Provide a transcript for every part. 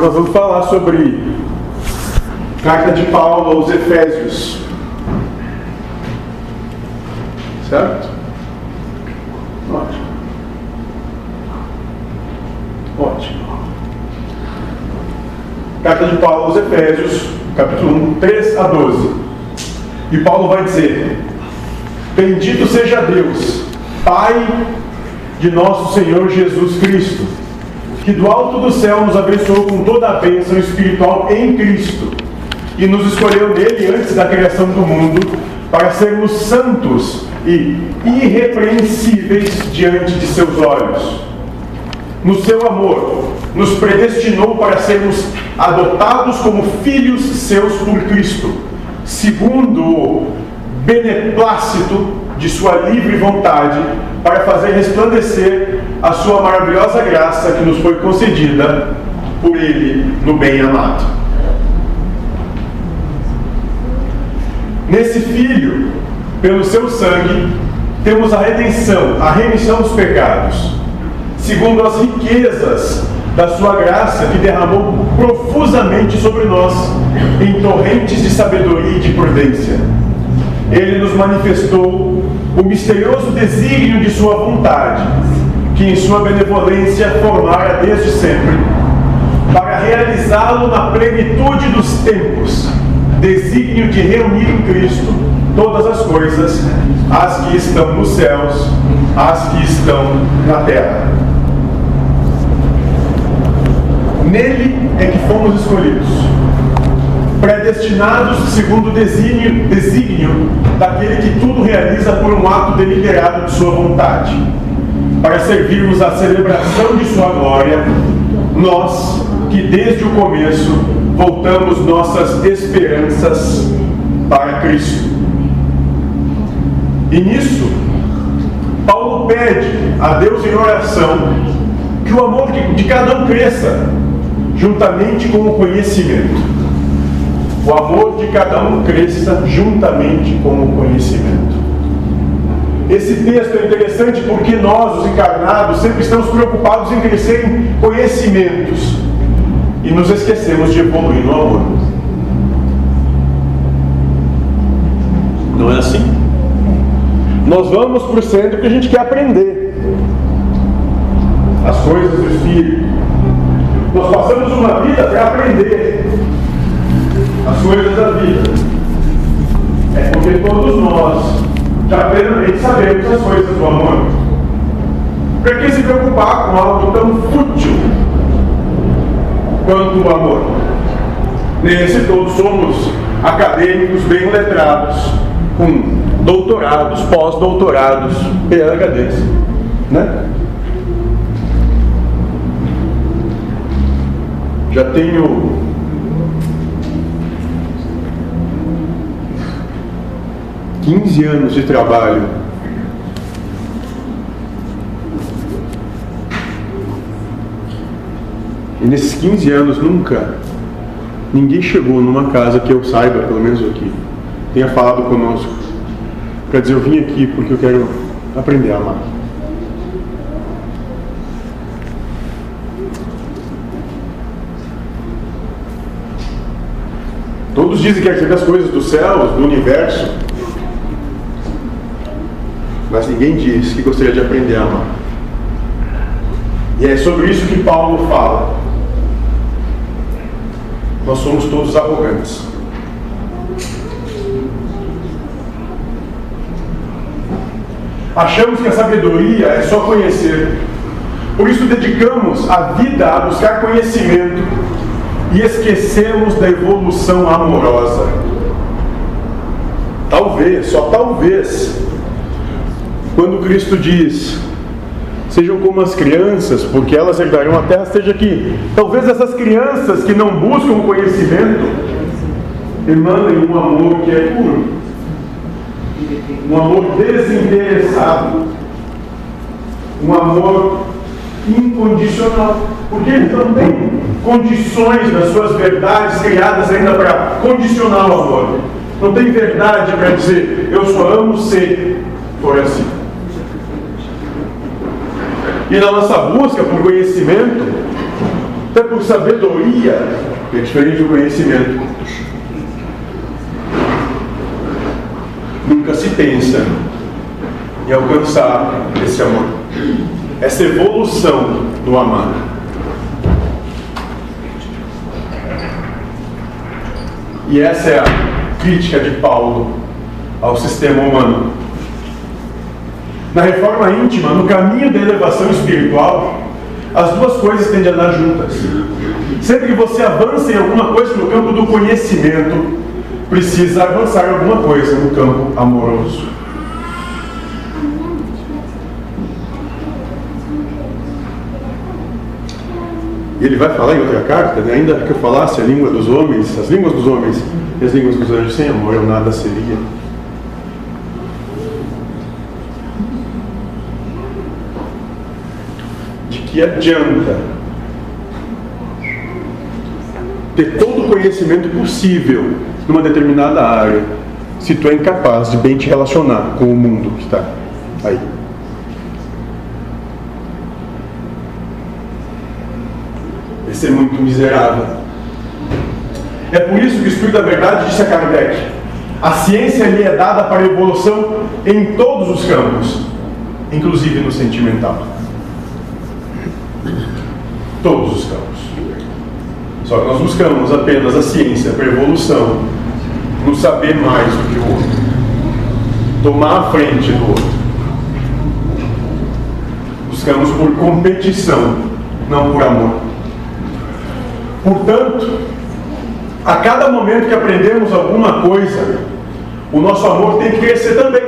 Nós vamos falar sobre carta de Paulo aos Efésios. Certo? Ótimo. Ótimo. Carta de Paulo aos Efésios, capítulo 1, 3 a 12. E Paulo vai dizer: Bendito seja Deus, Pai de nosso Senhor Jesus Cristo, que do alto do céu nos abençoou com toda a bênção espiritual em Cristo e nos escolheu nele antes da criação do mundo para sermos santos e irrepreensíveis diante de seus olhos. No seu amor, nos predestinou para sermos adotados como filhos seus por Cristo, segundo o beneplácito de sua livre vontade, para fazer resplandecer a sua maravilhosa graça que nos foi concedida por Ele no bem amado. Nesse Filho, pelo seu sangue, temos a redenção, a remissão dos pecados, segundo as riquezas da sua graça que derramou profusamente sobre nós em torrentes de sabedoria e de prudência. Ele nos manifestou o misterioso desígnio de sua vontade, que em sua benevolência formara desde sempre, para realizá-lo na plenitude dos tempos, desígnio de reunir em Cristo todas as coisas, as que estão nos céus, as que estão na terra. Nele é que fomos escolhidos, predestinados segundo o desígnio, desígnio daquele que tudo realiza por um ato deliberado de sua vontade, para servirmos à celebração de sua glória, nós que desde o começo voltamos nossas esperanças para Cristo. E nisso, Paulo pede a Deus em oração que o amor de cada um cresça, juntamente com o conhecimento. O amor de cada um cresça juntamente com o conhecimento. Esse texto é interessante porque nós, os encarnados, sempre estamos preocupados em crescer em conhecimentos e nos esquecemos de evoluir no amor. Não é assim? Nós vamos para o centro porque a gente quer aprender as coisas do Espírito. Nós passamos uma vida para aprender as coisas da vida. É porque todos nós já plenamente sabemos as coisas do amor. Para que se preocupar com algo tão fútil quanto o amor? Nesse todos somos acadêmicos bem letrados, com doutorados, pós-doutorados, PhDs, né? Já tenho quinze anos de trabalho E nesses 15 anos nunca ninguém chegou numa casa que eu saiba, pelo menos aqui, tenha falado conosco para dizer eu vim aqui porque eu quero aprender a amar. Todos dizem que saber as coisas dos céus, do universo, mas ninguém diz que gostaria de aprender a amar. E é sobre isso que Paulo fala. Nós somos todos arrogantes. Achamos que a sabedoria é só conhecer. Por isso dedicamos a vida a buscar conhecimento e esquecemos da evolução amorosa. Talvez, só talvez, quando Cristo diz: Sejam como as crianças, porque elas herdarão a terra, esteja aqui. Talvez essas crianças que não buscam conhecimento emanem um amor que é puro um amor desinteressado, um amor incondicional, porque ele não tem condições das suas verdades criadas ainda para condicionar o amor. Não tem verdade para dizer, eu só amo se for assim. E na nossa busca por conhecimento, Então é por sabedoria, que é diferente do conhecimento. Nunca se pensa em alcançar esse amor, essa evolução no amar. E essa é a crítica de Paulo ao sistema humano. Na reforma íntima, no caminho da elevação espiritual, as duas coisas tendem a andar juntas. Sempre que você avança em alguma coisa no campo do conhecimento, precisa avançar em alguma coisa no campo amoroso. E ele vai falar em outra carta, né? ainda que eu falasse a língua dos homens, as línguas dos homens e as línguas dos anjos, sem amor eu nada seria. Que adianta ter todo o conhecimento possível numa determinada área se tu é incapaz de bem te relacionar com o mundo que está aí? ser muito miserável. É por isso que o Espírito da Verdade disse a Kardec: a ciência lhe é dada para evolução em todos os campos, inclusive no sentimental. Todos os campos. Só que nós buscamos apenas a ciência a evolução, no saber mais do que o outro, tomar a frente do outro. Buscamos por competição, não por amor. Portanto, a cada momento que aprendemos alguma coisa, o nosso amor tem que crescer também.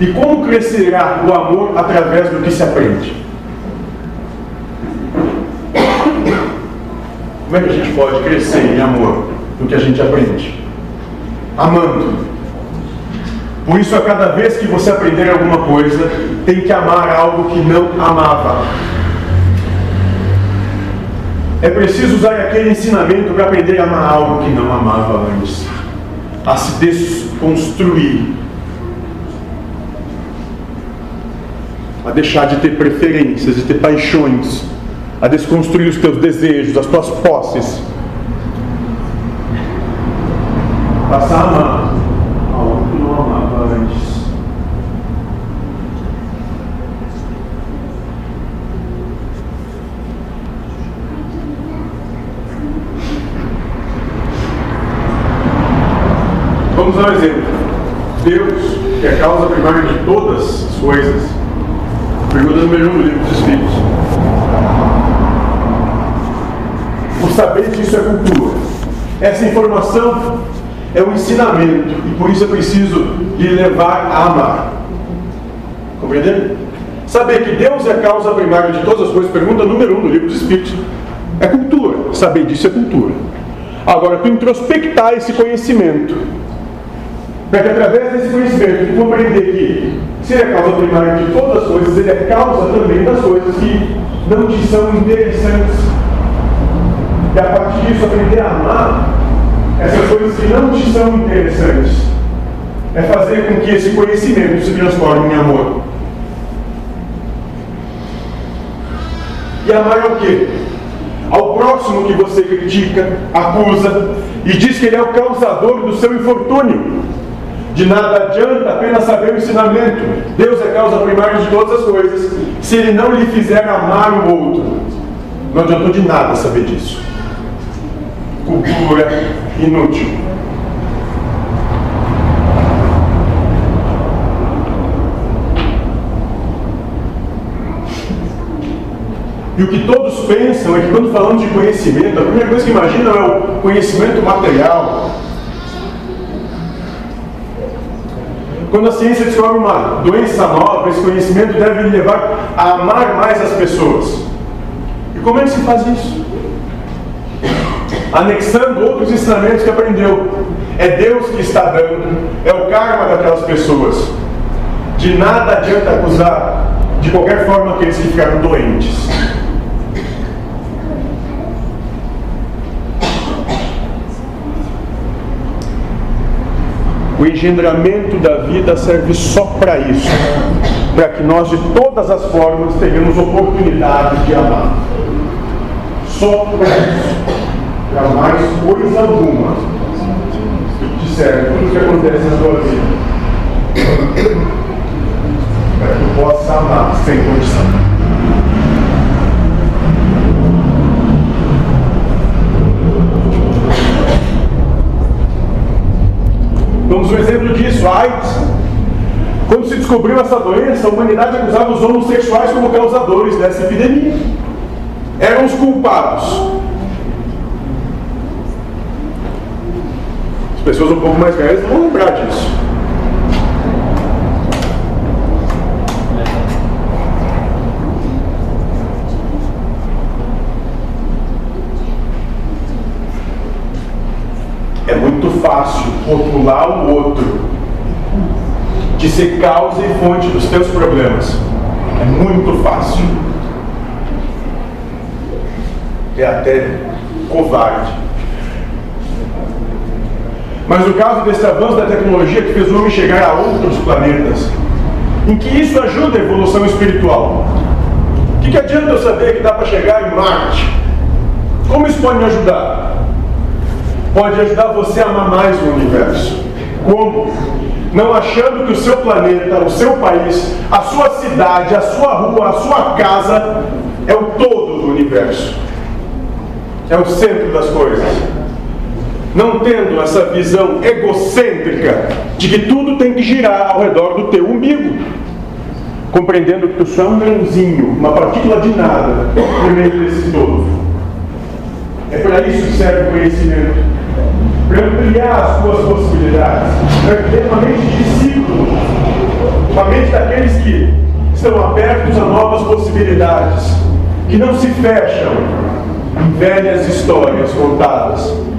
E como crescerá o amor através do que se aprende? Como é que a gente pode crescer em amor no que a gente aprende? Amando. Por isso, a cada vez que você aprender alguma coisa, tem que amar algo que não amava. É preciso usar aquele ensinamento para aprender a amar algo que não amava antes, a se desconstruir, a deixar de ter preferências, de ter paixões, a desconstruir os teus desejos, as tuas posses. Passar a amar algo que não amava antes. Vamos dar um exemplo. Deus, que é a causa primária de todas as coisas. Pergunta número um do livro dos Espíritos. O saber disso é cultura. Essa informação é um ensinamento e por isso é preciso lhe levar a amar. Compreendendo? Saber que Deus é a causa primária de todas as coisas, pergunta número um do livro dos Espíritos, é cultura. Saber disso é cultura. Agora, tu introspectar esse conhecimento para que através desse conhecimento tu compreender que se ele é causa primária de todas as coisas, ele é causa também das coisas que não te são interessantes. E a partir disso aprender a amar essas coisas que não te são interessantes. É fazer com que esse conhecimento se transforme em amor. E amar é o quê? Ao próximo que você critica, acusa e diz que ele é o causador do seu infortúnio. De nada adianta apenas saber o ensinamento. Deus é causa primária de todas as coisas. Se ele não lhe fizer amar o outro, não adiantou de nada saber disso. Cultura inútil. E o que todos pensam é que quando falamos de conhecimento, a primeira coisa que imaginam é o conhecimento material, Quando a ciência descobre uma doença nova, esse conhecimento deve levar a amar mais as pessoas. E como é que se faz isso? Anexando outros ensinamentos que aprendeu. É Deus que está dando, é o karma daquelas pessoas. De nada adianta acusar de qualquer forma aqueles que ficaram doentes. O engendramento da vida serve só para isso para que nós, de todas as formas, tenhamos oportunidade de amar. só para isso. Jamais coisa alguma te serve tudo o que acontece na tua vida. Para que tu possa amar sem condição. Vamos um exemplo disso, AIDS. Quando se descobriu essa doença, a humanidade acusava os homossexuais como causadores dessa epidemia. Eram os culpados. Pessoas um pouco mais velhas vão lembrar disso. É muito fácil rotular o outro de ser causa e fonte dos teus problemas. É muito fácil. É até covarde. Mas o caso desse avanço da tecnologia que fez o homem chegar a outros planetas, em que isso ajuda a evolução espiritual. O que, que adianta eu saber que dá para chegar em Marte? Como isso pode me ajudar? pode ajudar você a amar mais o universo. Como? Não achando que o seu planeta, o seu país, a sua cidade, a sua rua, a sua casa é o todo do universo. É o centro das coisas. Não tendo essa visão egocêntrica de que tudo tem que girar ao redor do teu umbigo. Compreendendo que tu só é um grãozinho, uma partícula de nada, no meio desse todo. É para isso que serve o conhecimento para ampliar as suas possibilidades, para ter uma mente de discípulo, uma mente daqueles que estão abertos a novas possibilidades, que não se fecham em velhas histórias contadas.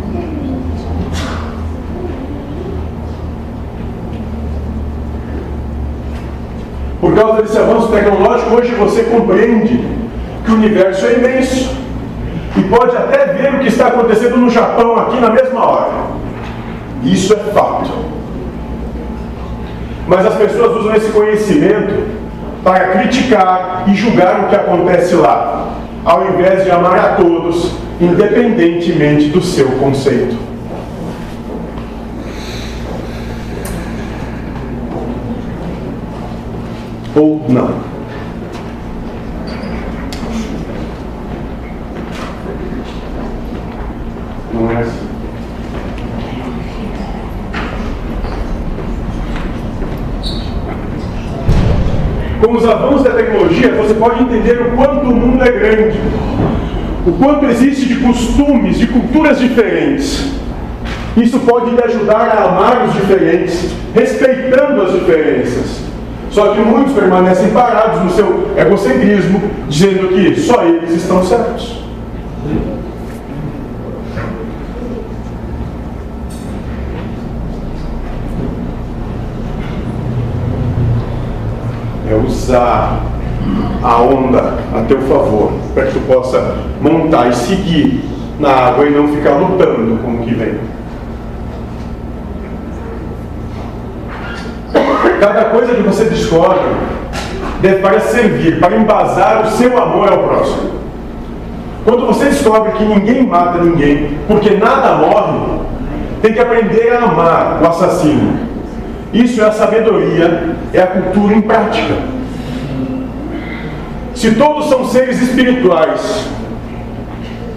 Por causa desse avanço tecnológico, hoje você compreende que o universo é imenso e pode até ver o que está acontecendo no Japão aqui na mesma hora. Isso é fato. Mas as pessoas usam esse conhecimento para criticar e julgar o que acontece lá, ao invés de amar a todos, independentemente do seu conceito. Ou não. Não é assim. Com os avanços da tecnologia, você pode entender o quanto o mundo é grande, o quanto existe de costumes, de culturas diferentes. Isso pode lhe ajudar a amar os diferentes, respeitando as diferenças. Só que muitos permanecem parados no seu egocentrismo, dizendo que só eles estão certos. é usar a onda a teu favor, para que tu possa montar e seguir na água e não ficar lutando com o que vem. Cada coisa que você descobre deve para servir, para embasar o seu amor ao próximo. Quando você descobre que ninguém mata ninguém, porque nada morre, tem que aprender a amar o assassino isso é a sabedoria, é a cultura em prática. Se todos são seres espirituais,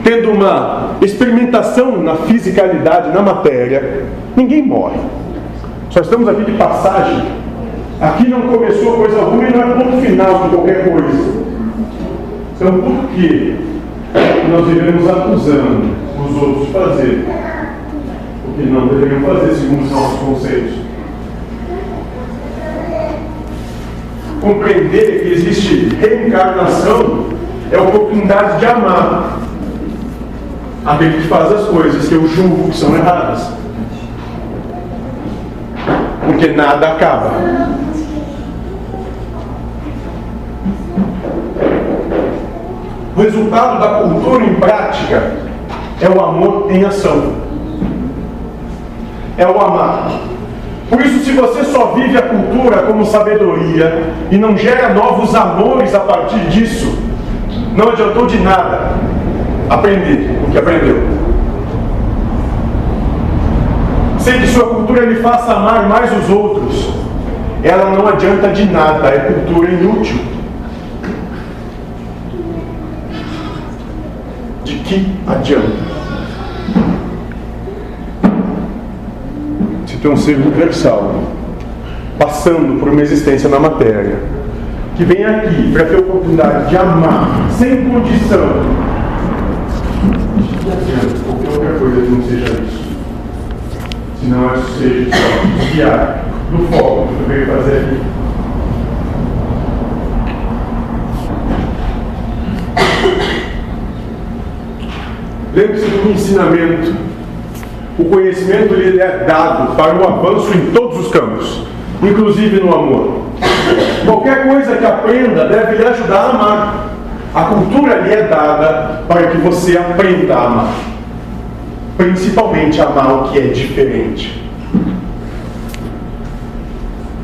tendo uma experimentação na fisicalidade, na matéria, ninguém morre. Só estamos aqui de passagem. Aqui não começou coisa ruim, não é ponto final de qualquer coisa. Então, por que nós vivemos acusando os outros de fazer o que não deveriam fazer segundo os nossos conceitos? compreender que existe reencarnação é a oportunidade de amar aquele que faz as coisas que eu julgo que são erradas. Porque nada acaba. O resultado da cultura em prática é o amor em ação. É o amar. Por isso, se você só vive a cultura como sabedoria e não gera novos amores a partir disso, não adiantou de nada. aprender o que aprendeu. Sem que sua cultura lhe faça amar mais os outros, ela não adianta de nada, é cultura inútil. Que adianta? Se tem um ser universal, passando por uma existência na matéria, que vem aqui para ter a oportunidade de amar sem condição, que adianta qualquer coisa que não seja isso? Se não é seja desviar do foco que eu veio fazer aqui. Lembre-se do ensinamento. O conhecimento lhe é dado para o avanço em todos os campos, inclusive no amor. Qualquer coisa que aprenda deve lhe ajudar a amar. A cultura lhe é dada para que você aprenda a amar. Principalmente amar o que é diferente.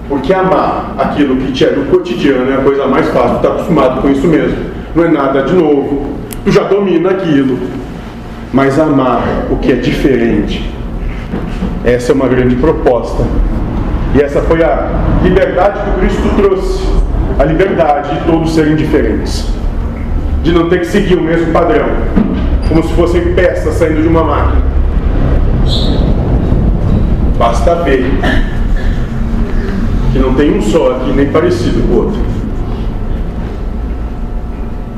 Porque amar aquilo que te é do cotidiano é a coisa mais fácil, está acostumado com isso mesmo. Não é nada de novo, tu já domina aquilo. Mas amar o que é diferente, essa é uma grande proposta. E essa foi a liberdade que Cristo trouxe a liberdade de todos serem diferentes, de não ter que seguir o mesmo padrão, como se fossem peças saindo de uma máquina. Basta ver que não tem um só aqui nem parecido com o outro.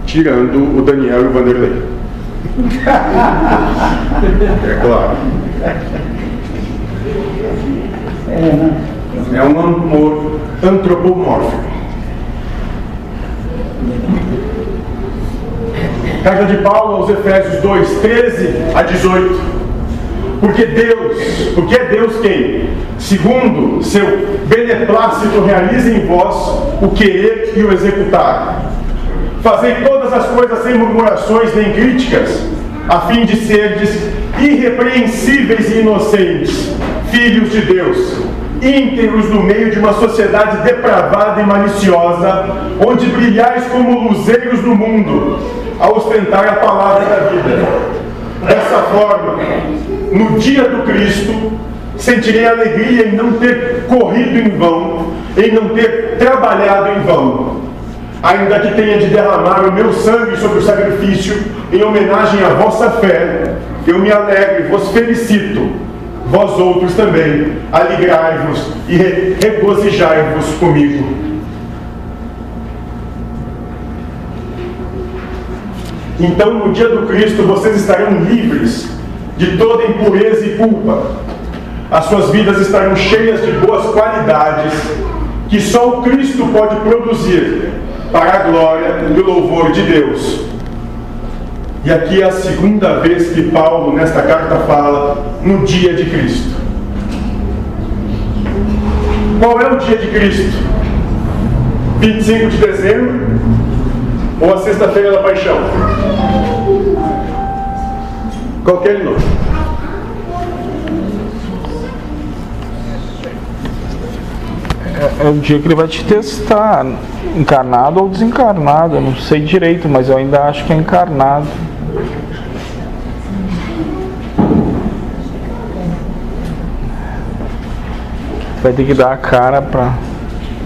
Tirando o Daniel e o Vanderlei. É claro. É um amor antropomórfico. Carta de Paulo aos Efésios 2, 13 a 18. Porque Deus, porque é Deus quem? Segundo seu beneplácito, realiza em vós o querer e o executar. Fazei todas as coisas sem murmurações nem críticas, a fim de serdes irrepreensíveis e inocentes, filhos de Deus, íntegros no meio de uma sociedade depravada e maliciosa, onde brilhais como luzeiros no mundo, a ostentar a palavra da vida. Dessa forma, no dia do Cristo, sentirei alegria em não ter corrido em vão, em não ter trabalhado em vão, ainda que tenha de derramar o meu sangue sobre o sacrifício em homenagem à vossa fé, eu me alegro e vos felicito, vós outros também, alegrai-vos e regozijai-vos comigo. Então, no dia do Cristo, vocês estarão livres de toda impureza e culpa. As suas vidas estarão cheias de boas qualidades que só o Cristo pode produzir para a glória e o louvor de Deus. E aqui é a segunda vez que Paulo, nesta carta, fala no dia de Cristo. Qual é o dia de Cristo? 25 de dezembro ou a sexta-feira da paixão? Qualquer de É, o dia que ele vai te testar, encarnado ou desencarnado, eu não sei direito, mas eu ainda acho que é encarnado. Vai ter que dar a cara para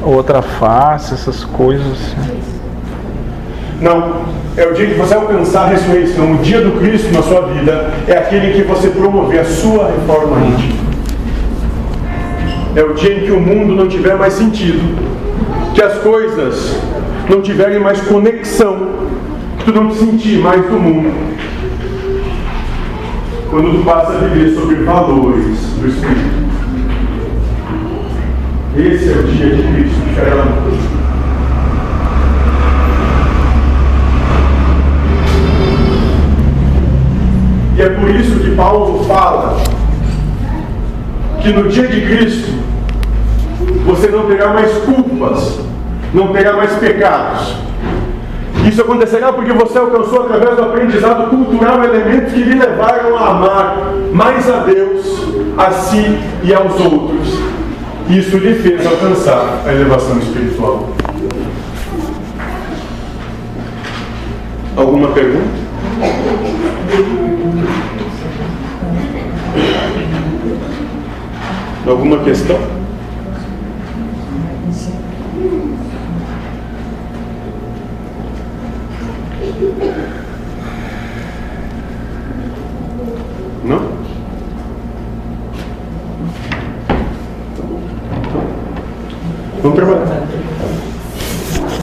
outra face, essas coisas. Não, é o dia que você alcançar a ressurreição, o dia do Cristo na sua vida, é aquele que você promover a sua reforma íntima. É o dia em que o mundo não tiver mais sentido, que as coisas não tiverem mais conexão, que tu não te sentir mais do mundo. Quando tu passa a viver sobre valores do Espírito. Esse é o dia de Cristo, cada E é por isso que Paulo fala que no dia de Cristo você não terá mais culpas, não terá mais pecados. Isso acontecerá porque você alcançou através do aprendizado cultural elementos que lhe levaram a amar mais a Deus, a si e aos outros. Isso lhe fez alcançar a elevação espiritual. Alguma pergunta? Alguma questão?